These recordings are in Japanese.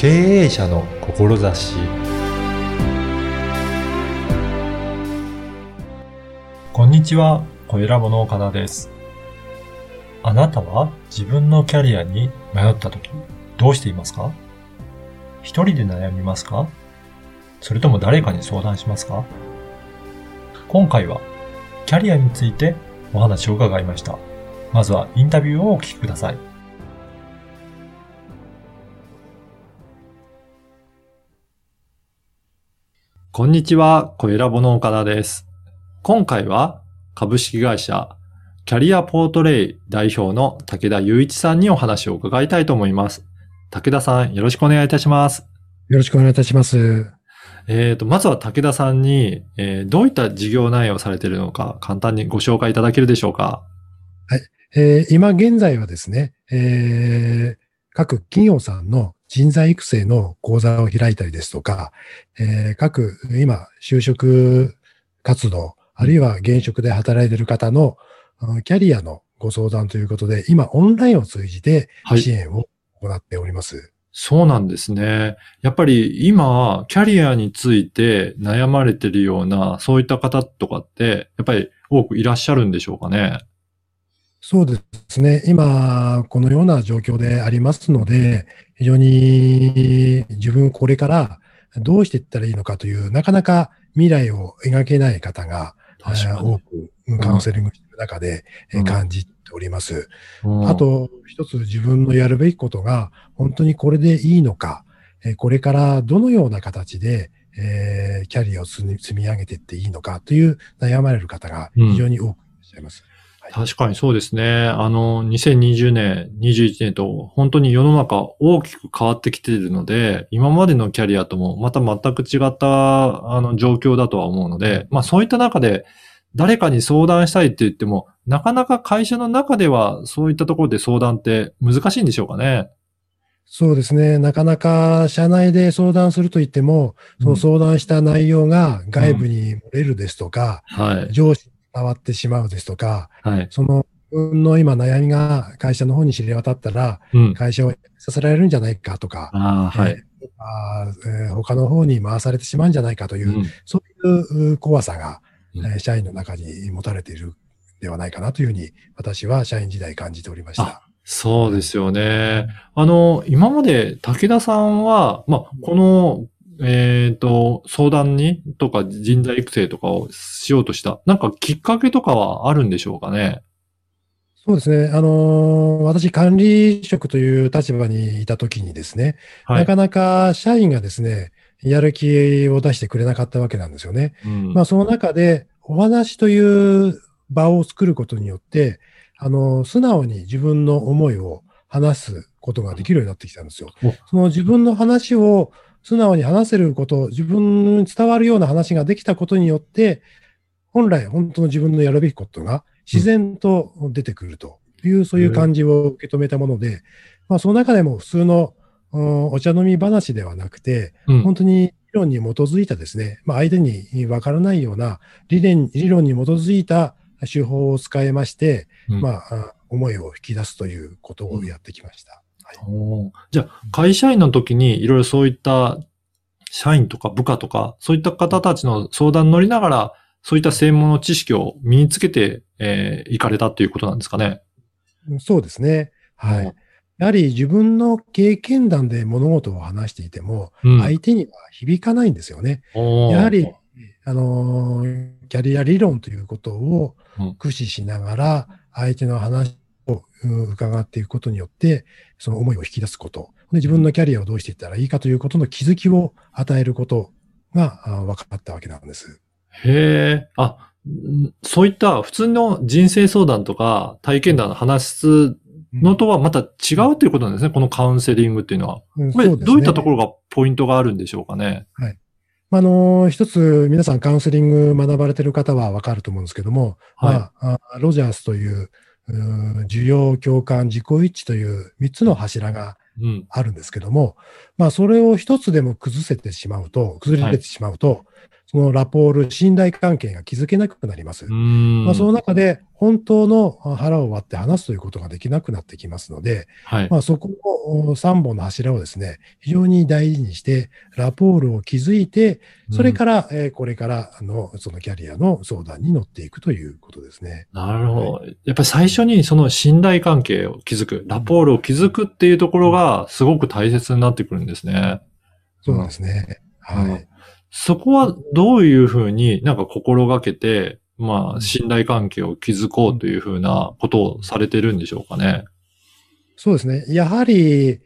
経営者の志こんにちは、小ラボの岡田です。あなたは自分のキャリアに迷った時、どうしていますか？一人で悩みますか？それとも誰かに相談しますか？今回はキャリアについてお話を伺いました。まずはインタビューをお聞きください。こんにちは、小ラボの岡田です。今回は株式会社キャリアポートレイ代表の武田雄一さんにお話を伺いたいと思います。武田さん、よろしくお願いいたします。よろしくお願いいたします。えっ、ー、と、まずは武田さんに、えー、どういった事業内容をされているのか、簡単にご紹介いただけるでしょうか？はい。えー、今現在はですね、えー、各企業さんの人材育成の講座を開いたりですとか、えー、各、今、就職活動、あるいは現職で働いている方のキャリアのご相談ということで、今、オンラインを通じて支援を行っております。はいそうなんですね。やっぱり今、キャリアについて悩まれてるような、そういった方とかって、やっぱり多くいらっしゃるんでしょうかね？そうですね。今、このような状況でありますので、非常に自分これからどうしていったらいいのかという、なかなか未来を描けない方が多くカウンセリングしている中で感じております。うん、あと、一つ自分のやるべきことが、本当にこれでいいのか、これからどのような形で、えー、キャリアを積み上げていっていいのかという悩まれる方が非常に多くいらっしゃいます。うんはい、確かにそうですね。あの、2020年、21年と本当に世の中大きく変わってきているので、今までのキャリアともまた全く違ったあの状況だとは思うので、まあそういった中で、誰かに相談したいって言っても、なかなか会社の中ではそういったところで相談って難しいんでしょうかね。そうですね。なかなか社内で相談すると言っても、うん、その相談した内容が外部に漏れるですとか、うんはい、上司に伝わってしまうですとか、はい、その自分の今悩みが会社の方に知れ渡ったら、うん、会社をさせられるんじゃないかとか、あはい、えー、他の方に回されてしまうんじゃないかという、そういう怖さが、うん、社員の中に持たれているではないかなというふうに、私は社員時代感じておりました。そうですよね。あの、今まで武田さんは、まあ、この、えっ、ー、と、相談にとか人材育成とかをしようとした、なんかきっかけとかはあるんでしょうかね？そうですね。あのー、私、管理職という立場にいたときにですね、はい、なかなか社員がですね、やる気を出してくれなかったわけなんですよね。うん、まあ、その中で、お話という場を作ることによって、あの、素直に自分の思いを話すことができるようになってきたんですよ。その自分の話を素直に話せること、自分に伝わるような話ができたことによって、本来本当の自分のやるべきことが自然と出てくるという、そういう感じを受け止めたもので、まあその中でも普通のお茶飲み話ではなくて、本当に理論に基づいたですね、まあ相手にわからないような理念理論に基づいた手法を使いまして、うん、まあ、思いを引き出すということをやってきました。はい、じゃあ、会社員の時にいろいろそういった社員とか部下とか、そういった方たちの相談に乗りながら、そういった専門の知識を身につけて、えー、いかれたということなんですかね。そうですね。はい。やはり自分の経験談で物事を話していても、相手には響かないんですよね。やはり、あのキャリア理論ということを駆使しながら、相手の話を伺っていくことによって、その思いを引き出すこと。で自分のキャリアをどうしていったらいいかということの気づきを与えることが分かったわけなんです。へえ。あ、そういった普通の人生相談とか体験談の話すのとはまた違うということなんですね。このカウンセリングっていうのは。うんね、どういったところがポイントがあるんでしょうかね。はい。あの、一つ皆さんカウンセリング学ばれてる方はわかると思うんですけども、はい、まあ、ロジャースという、う需要、共感、自己一致という三つの柱があるんですけども、うん、まあ、それを一つでも崩せてしまうと、崩れてしまうと、はい、そのラポール、信頼関係が築けなくなります。まあ、その中で、本当の腹を割って話すということができなくなってきますので、はい、まあ、そこの3本の柱をですね、非常に大事にして、ラポールを築いて、それから、うん、えー、これからの、そのキャリアの相談に乗っていくということですね。なるほど。はい、やっぱり最初にその信頼関係を築く、ラポールを築くっていうところがすごく大切になってくるんですね。そうですね。はい。そこはどういうふうになんか心がけて、まあ、信頼関係を築こうというふうなことをされてるんでしょうかね。そうですね。やはり、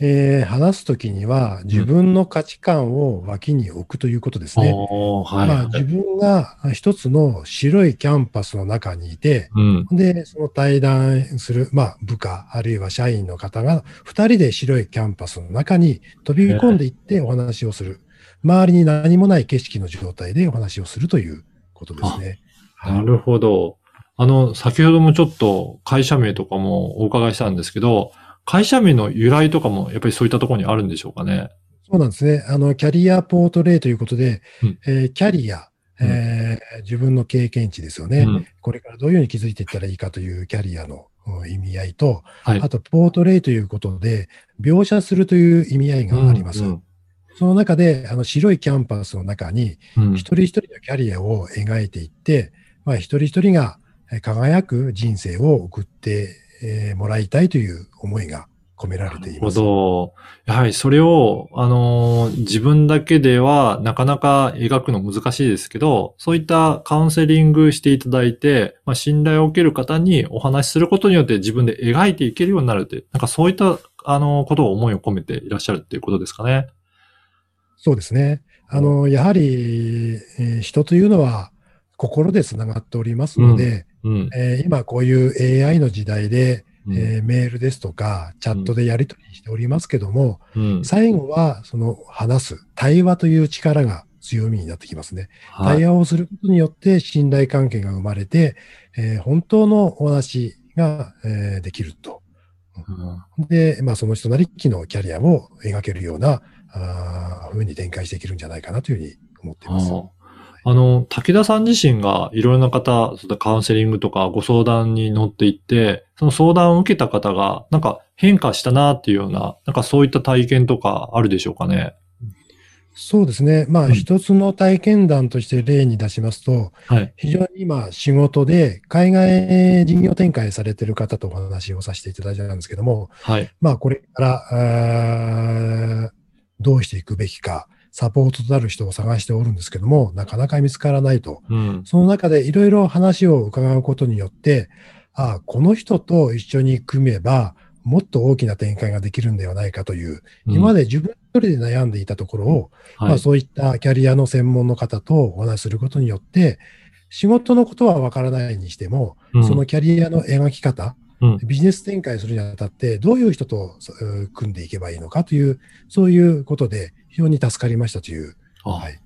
えー、話すときには自分の価値観を脇に置くということですね。うんはい、まあ、自分が一つの白いキャンパスの中にいて、うん、で、その対談する、まあ、部下、あるいは社員の方が二人で白いキャンパスの中に飛び込んでいってお話をする。周りに何もない景色の状態でお話をするということですね。なるほど。あの、先ほどもちょっと会社名とかもお伺いしたんですけど、会社名の由来とかもやっぱりそういったところにあるんでしょうかね。そうなんですね。あの、キャリアポートレイということで、うん、えー、キャリア、えー、自分の経験値ですよね、うん、これからどういうふうに気づいていったらいいかというキャリアの意味合いと、はい、あと、ポートレイということで、描写するという意味合いがあります。うんうん、その中で、あの、白いキャンパスの中に、一人一人のキャリアを描いていって、まあ、一人一人が輝く人生を送ってもらいたいという思いが込められています。なるほど。やはりそれを、あの、自分だけではなかなか描くの難しいですけど、そういったカウンセリングしていただいて、まあ、信頼を受ける方にお話しすることによって自分で描いていけるようになるって、なんかそういった、あの、ことを思いを込めていらっしゃるっていうことですかね。そうですね。あの、やはり、えー、人というのは、心で繋がっておりますので、うん。うん、えー、今こういう AI の時代で、うん、えー、メールですとか、チャットでやり取りしておりますけども、うん、最後はその話す、対話という力が強みになってきますね。はい、対話をすることによって信頼関係が生まれて、えー、本当のお話が、えー、できると。うん、で、まあその人なりきのキャリアを描けるような、あふうに展開していけるんじゃないかなというふうに思っています。あの、武田さん自身がいろいろな方、カウンセリングとかご相談に乗っていって、その相談を受けた方が、なんか変化したなっていうような、なんかそういった体験とかあるでしょうかね？そうですね。まあ、一つの体験談として例に出しますと、はい、非常に今、仕事で海外事業展開されている方とお話をさせていただいたんですけども、はい、まあ、これから、どうしていくべきか、サポートとなる人を探しておるんですけども、なかなか見つからないと。うん、その中でいろいろ話を伺うことによって、ああ、この人と一緒に組めば、もっと大きな展開ができるんではないかという、うん、今まで自分一人で悩んでいたところを、はい、まあそういったキャリアの専門の方とお話しすることによって、仕事のことはわからないにしても、うん、そのキャリアの描き方、ビジネス展開するにあたって、どういう人と組んでいけばいいのかという、そういうことで非常に助かりましたという。はい。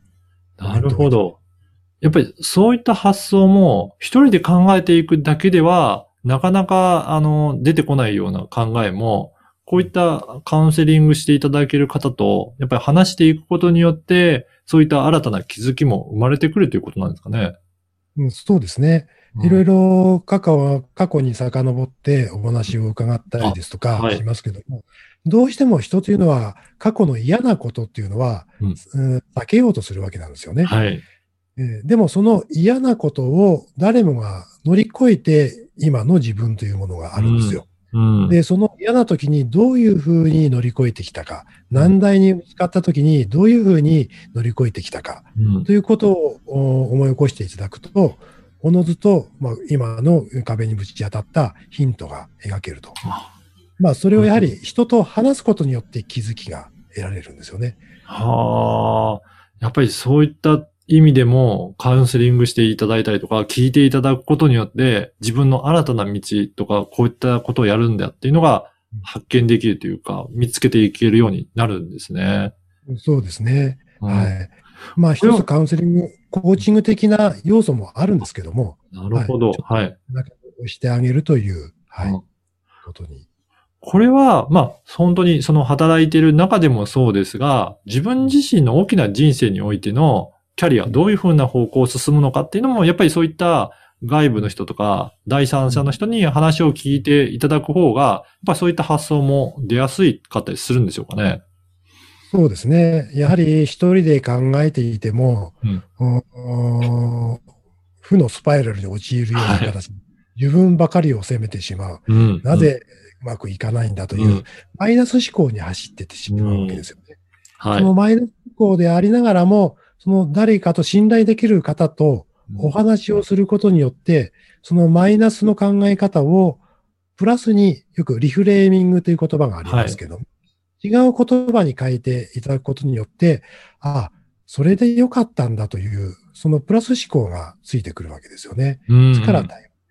なるほど。やっぱりそういった発想も一人で考えていくだけでは、なかなか、あの、出てこないような考えも、こういったカウンセリングしていただける方と、やっぱり話していくことによって、そういった新たな気づきも生まれてくるということなんですかね。うん、そうですね。いろいろ過去過去に遡ってお話を伺ったりですとかしますけども、はい、どうしても人というのは過去の嫌なことっていうのは、うん、避けようとするわけなんですよね。はい、でもその嫌なことを誰もが乗り越えて今の自分というものがあるんですよ。うん。うん、で、その嫌な時にどういうふうに乗り越えてきたか、難題にぶつかった時にどういうふうに乗り越えてきたか、ということを思い起こしていただくと、おのずと、まあ、今の壁にぶち当たったヒントが描けると。まあ、それをやはり人と話すことによって気づきが得られるんですよね。はあ。やっぱりそういった意味でもカウンセリングしていただいたりとか、聞いていただくことによって、自分の新たな道とか、こういったことをやるんだっていうのが発見できるというか、見つけていけるようになるんですね。そうですね。うん、はい。まあ、一つカウンセリング、コーチング的な要素もあるんですけども。なるほど。はい。はい、してあげるという、はい、うん、ことに。これは、まあ、本当にその働いている中でもそうですが、自分自身の大きな人生においてのキャリア、どういうふうな方向を進むのかっていうのも、やっぱりそういった外部の人とか、第三者の人に話を聞いていただく方が、やっぱそういった発想も出やすいかったりするんでしょうかね。そうですね。やはり一人で考えていても、うん、負のスパイラルに陥るような形、はい、自分ばかりを責めてしまう。うん、なぜうまくいかないんだという、うん、マイナス思考に走ってってしまうわけですよね。はい、そのマイナス思考でありながらも、その誰かと信頼できる方とお話をすることによって、そのマイナスの考え方をプラスによくリフレーミングという言葉がありますけど、はい、違う言葉に変えていただくことによって、ああ、それで良かったんだという、そのプラス思考がついてくるわけですよね。ですから、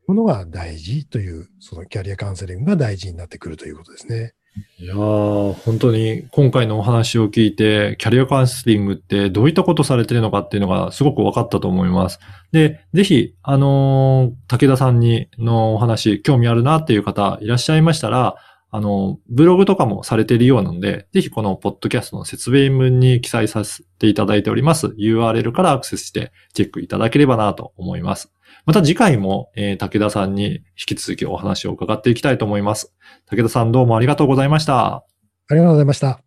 ものが大事という、そのキャリアカウンセリングが大事になってくるということですね。いやー、本当に今回のお話を聞いて、キャリアカウンセリングってどういったことされてるのかっていうのがすごく分かったと思います。で、ぜひ、あのー、武田さんにのお話、興味あるなっていう方いらっしゃいましたら、あの、ブログとかもされているようなので、ぜひこのポッドキャストの説明文に記載させていただいております URL からアクセスしてチェックいただければなと思います。また次回も、えー、武田さんに引き続きお話を伺っていきたいと思います。武田さんどうもありがとうございました。ありがとうございました。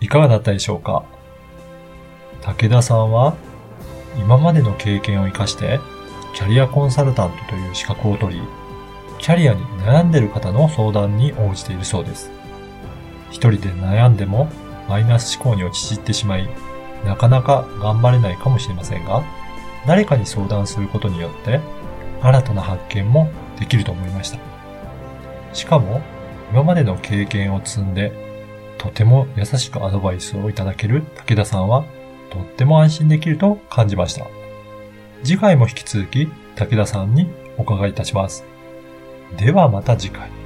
いかがだったでしょうか？武田さんは今までの経験を活かしてキャリアコンサルタントという資格を取り、キャリアに悩んでいる方の相談に応じているそうです。一人で悩んでもマイナス思考に陥ってしまい、なかなか頑張れないかもしれませんが、誰かに相談することによって新たな発見もできると思いました。しかも、今までの経験を積んで、とても優しくアドバイスをいただける武田さんは、とっても安心できると感じました。次回も引き続き武田さんにお伺いいたします。ではまた次回。